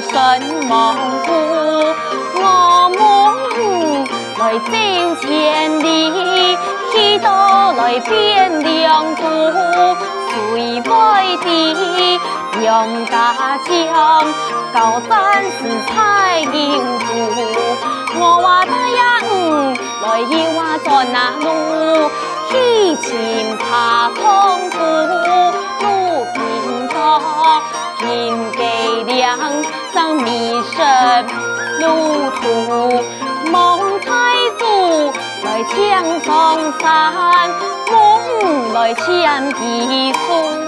神亡故，我们来走千里，许多来变良土，水外地，杨家将，高山是彩银珠，我话大洋来要话在那路，喜情怕空苦。天给亮，上迷神路途，梦太祖来江上山，梦来抢地数。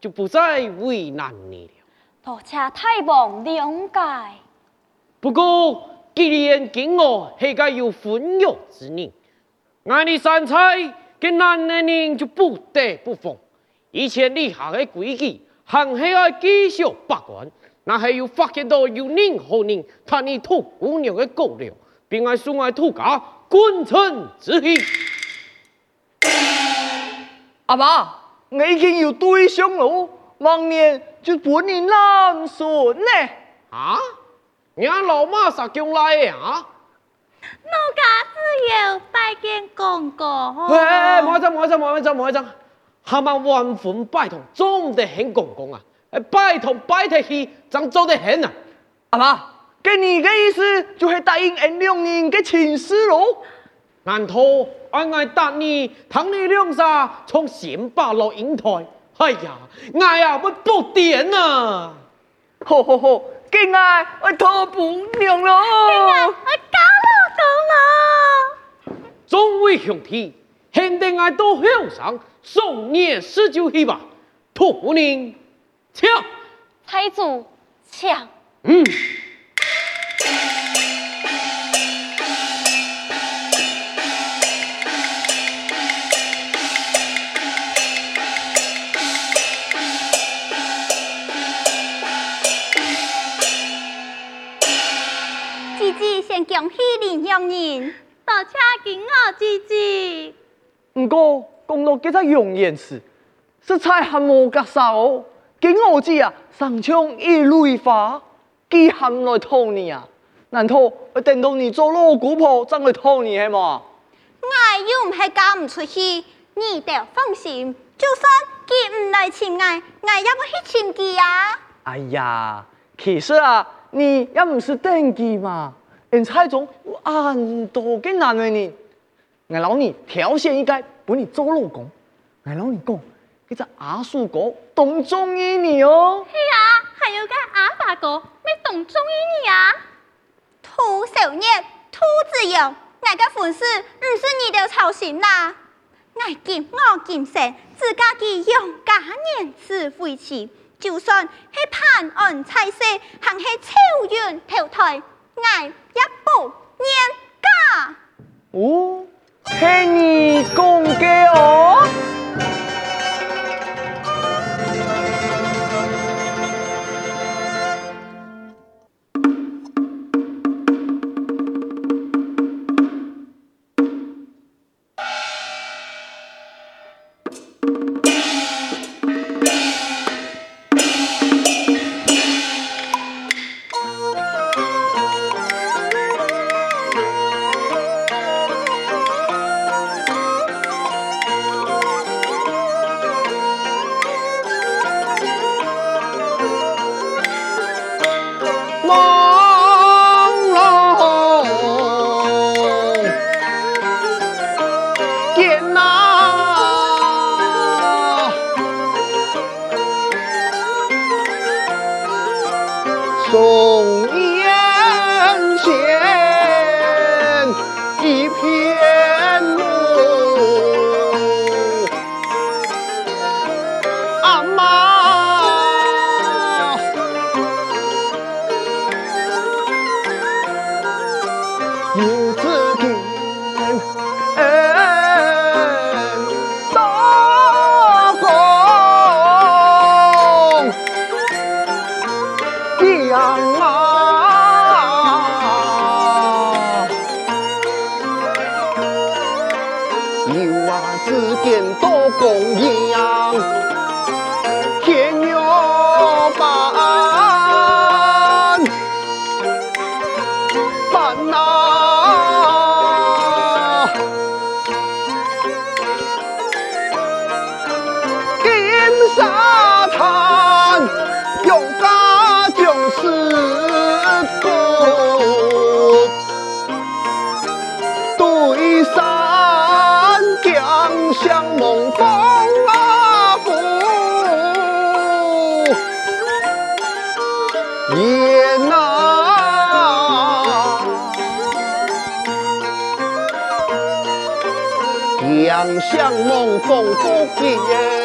就不再为难你了。多谢大王谅解。不过，既然今我系个有婚约之人，爱你三彩跟男人就不得不奉。以前立下的规矩，还系要继续把关。那还有发现到有任何人贪你土姑娘的狗粮，并爱损害土家君臣之义。阿爸。我已经有对象了，明年就本年男孙呢。啊？你老妈啥将来的啊？奴家只有拜见公公。哎，莫走莫走莫走莫走，他们万分拜堂，总得很公公啊！哎，拜堂拜得起，怎做得很啊？阿妈，给你的意思就是答应俺两年的亲事喽？难道俺爱答你，同你两下从新八路引台？哎呀，爱呀我不点啊！吼吼吼，给俺我托不娘了，我搞了搞了。众位兄弟，现在爱到后上送你十九去吧，托不宁，抢，财主抢，嗯。恭喜林乡人，多谢金我姐姐。不过讲到这个容颜时，实在还无格少。金我姐啊，上枪一蕊花，几含来讨你啊？难道会等到你做老姑婆再来讨你系嘛？我又唔系嫁唔出去，你得放心。就算佢唔来请我，我也会去请佢啊。哎呀，其实啊，你也唔是登记嘛。人才中有很多个男人，我老你挑选一个帮你做老公。我老你讲，这只阿叔哥懂中意你哦。系啊，还有个阿爸哥没懂中意你啊。兔小孽，兔子羊，我个粉丝唔是你的操心啦。我今我今生自家己用家年次回去，就算去判案菜色，还系超远投胎。爱一步年家哦，听你讲嘅哦。两相梦风不变，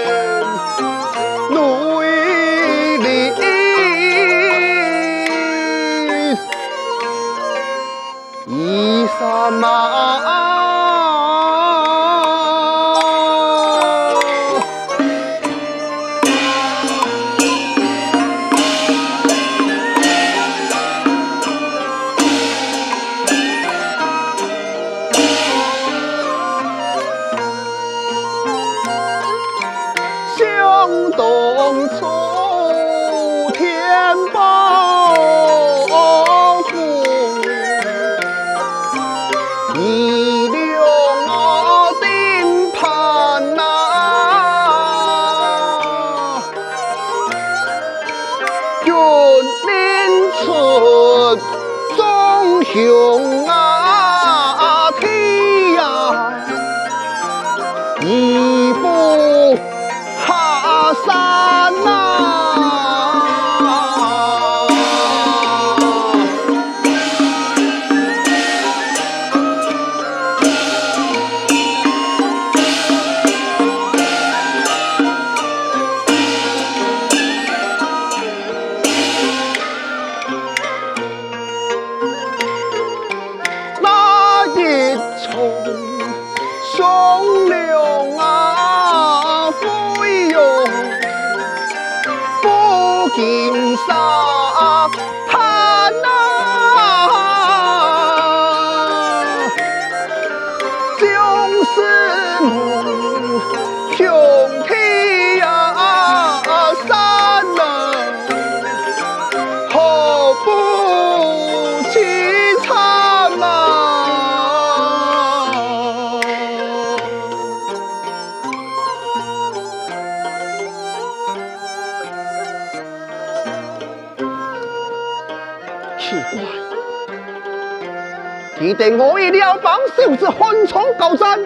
记得我与廖邦秀之汉冲高战，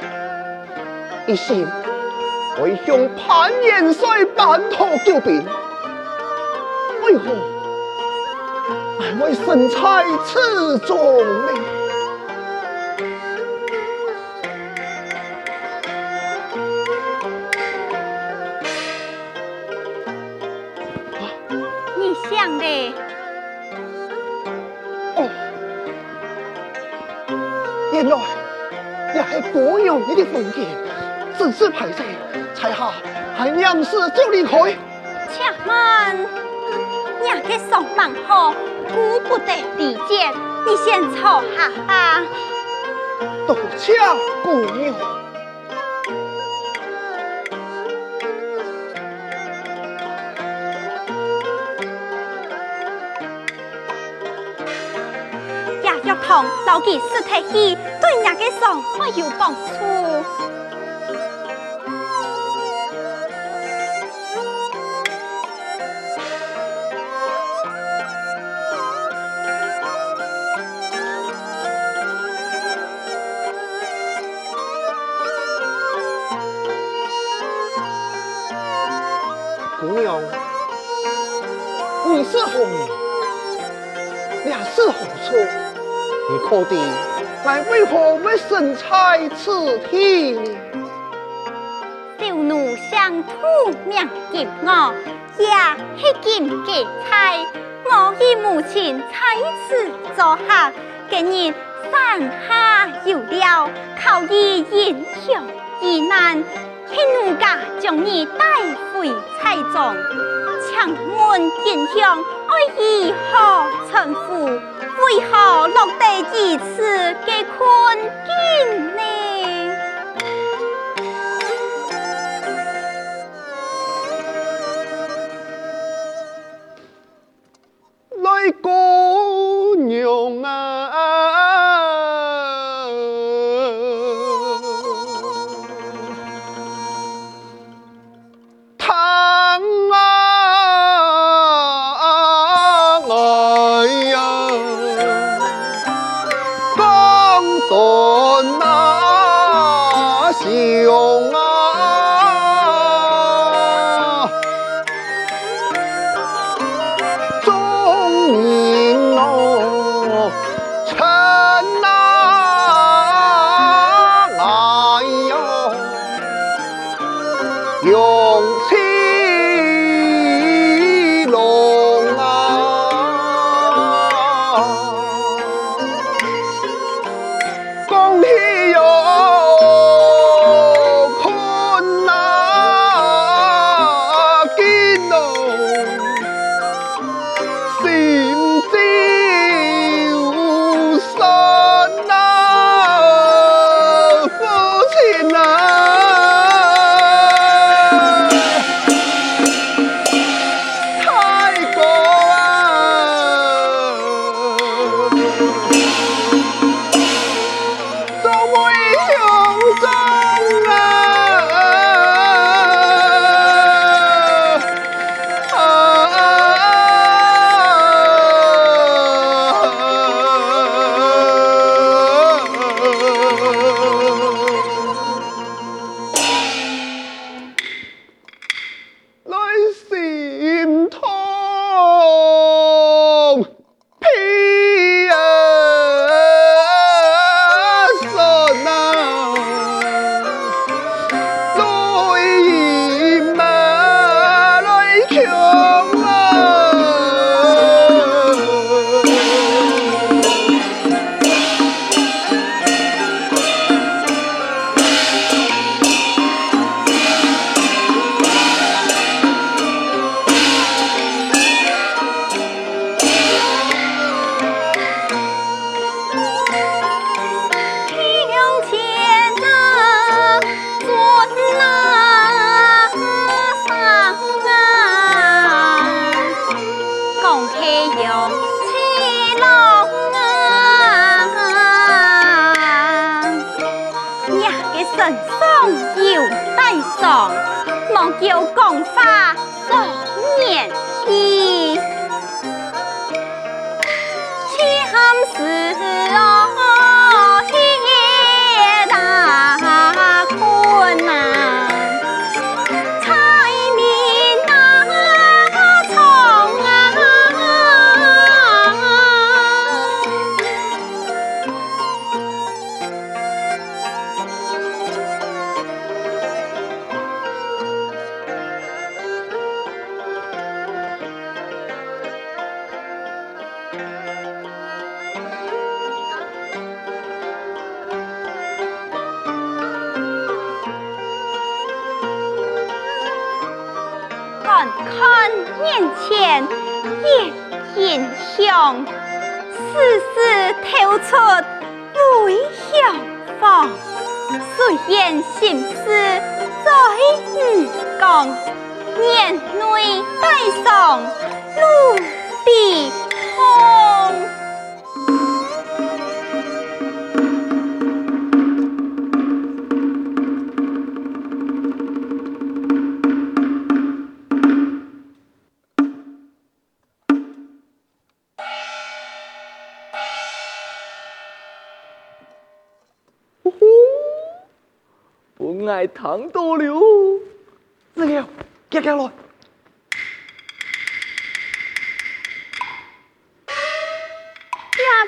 一心为向潘元帅办妥救兵，为何？还为身在此中呢？原来也是姑娘你的风格，只是拍摄，才下还娘是就离开。且慢，娘嘅上班好，顾不得理解，你先坐下吧。多谢姑娘。老记死体戏对人嘅生活有帮助。姑娘，你是何人？你是何处？你可知，俺为何会身在此地呢？小奴乡土名金娥，也系金芥菜。我与母亲在此做客，今日山下有了，靠以英雄遇难，请奴家将你带回蔡庄，请问英雄爱以何称呼？为何落得如此嘅困境呢？叫前，夜吟香，丝丝透出醉香芳。虽言心思在玉缸，念内带上露地窗。爱糖多了，子了，接下来。呀，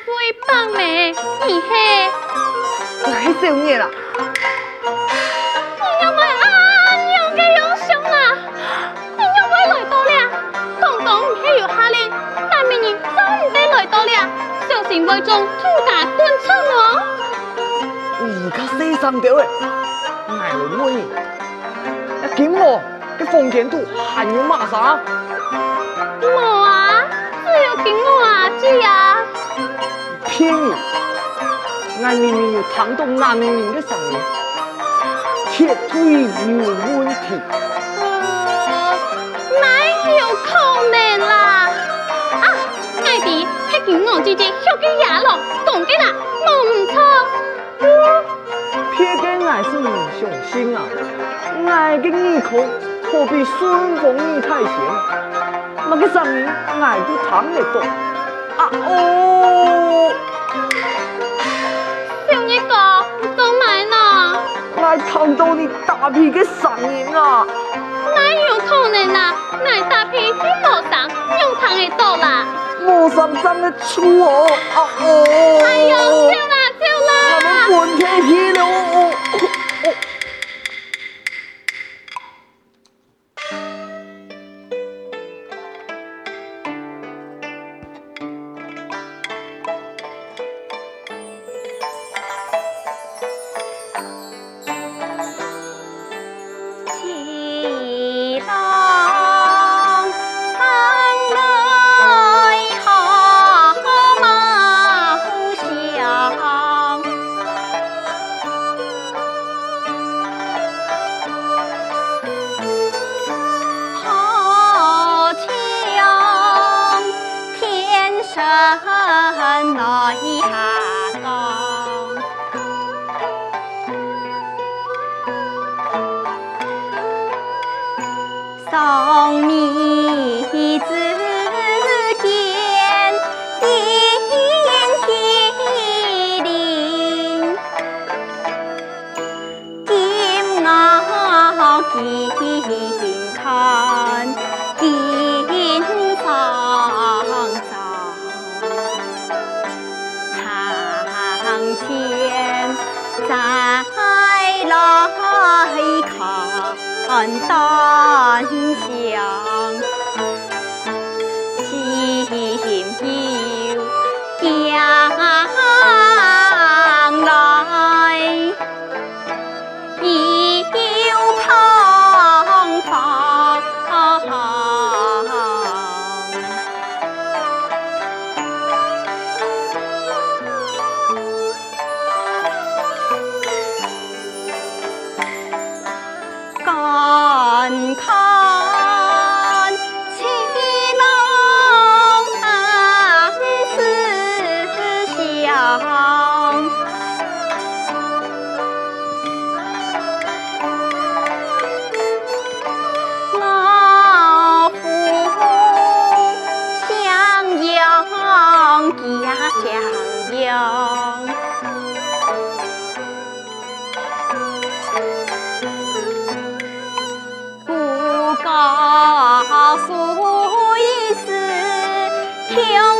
会帮咩？你嘿，来少爷啦！你要买啊？要给要上啦！你要买来到了，刚刚还有下令，但明年真得来到了，小心会中土家断肠哦！而家四上吊诶。问你，一见我，嘅奉天图还有马啥？冇啊，只有见我阿姐啊！骗你，俺明明有听懂男人民的声音，绝对有问题。呃，哪有可能啦？啊，爱弟，系见我姐姐学嘅哑咯，讲嘅啦，冇唔错。骗个俺是英雄心啊！俺的耳孔可比顺风耳太险，那个声音俺都听得懂。啊哦！小二哥，都买呢？俺听到你大屁的声音啊！哪有可能啊？俺大屁比魔声又听得到啦！魔声真的粗哦！啊哦！哎呦，笑啦笑啦！俺们滚从你之间渐渐地近近啊看近芳早堂前再来看旦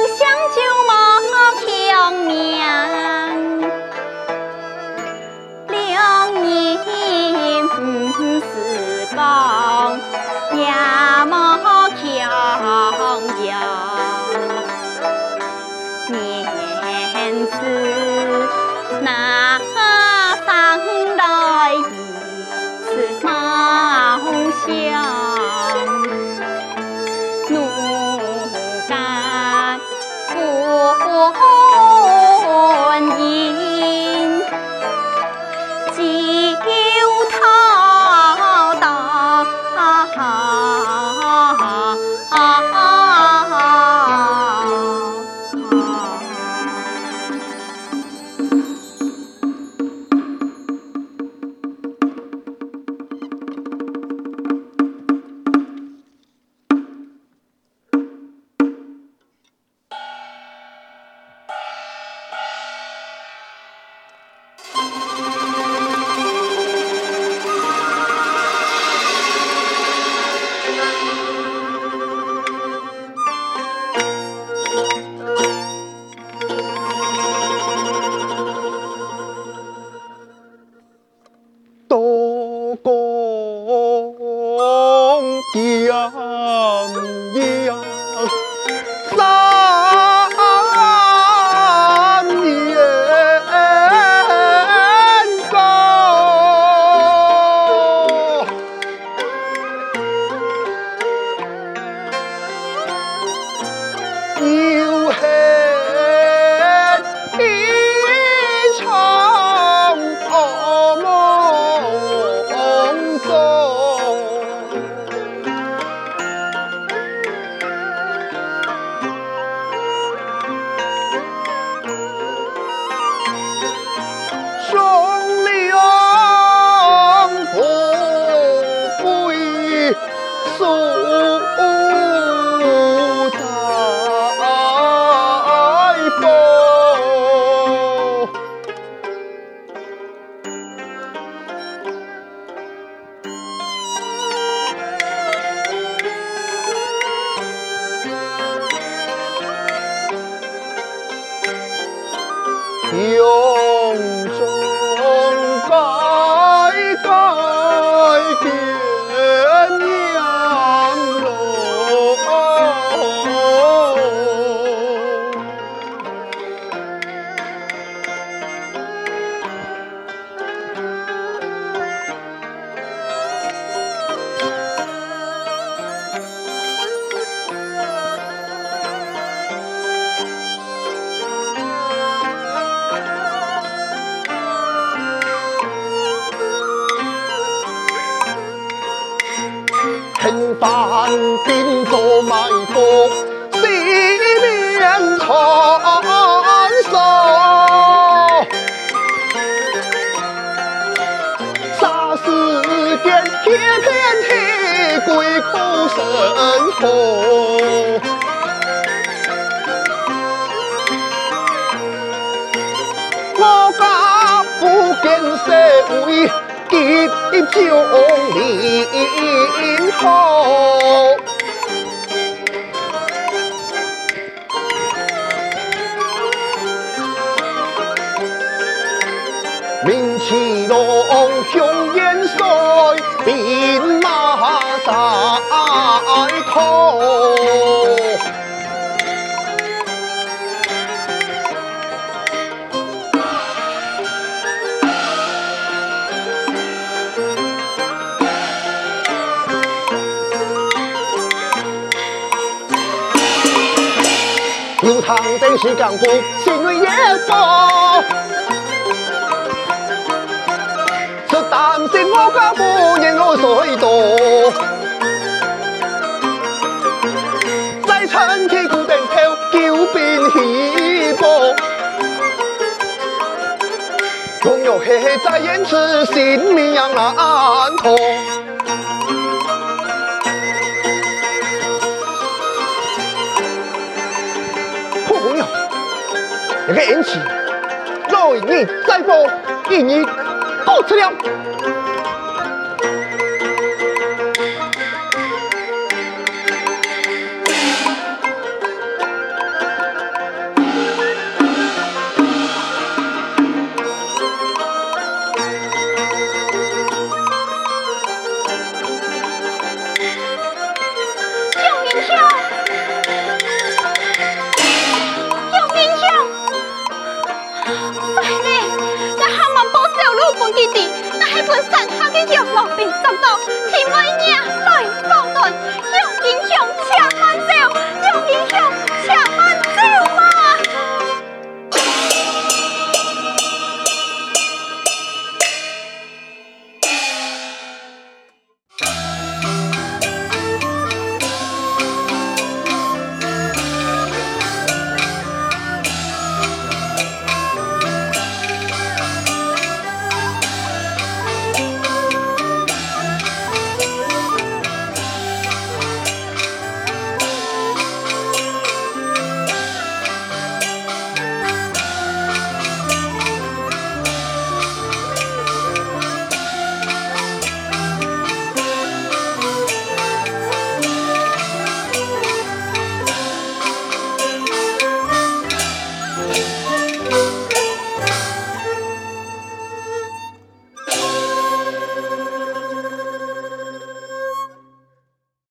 想救莫强命，良不自帮，也。痛。我家不见社会结结将连好。明奇龙雄元帅，在头。流淌的是江湖，心为野火。担心我家夫人爱水多，红玉黑在眼前，性命难托。朋友，那个恩情，来日再报，今日告辞了。那还分散下的药落并找到，天外娘来。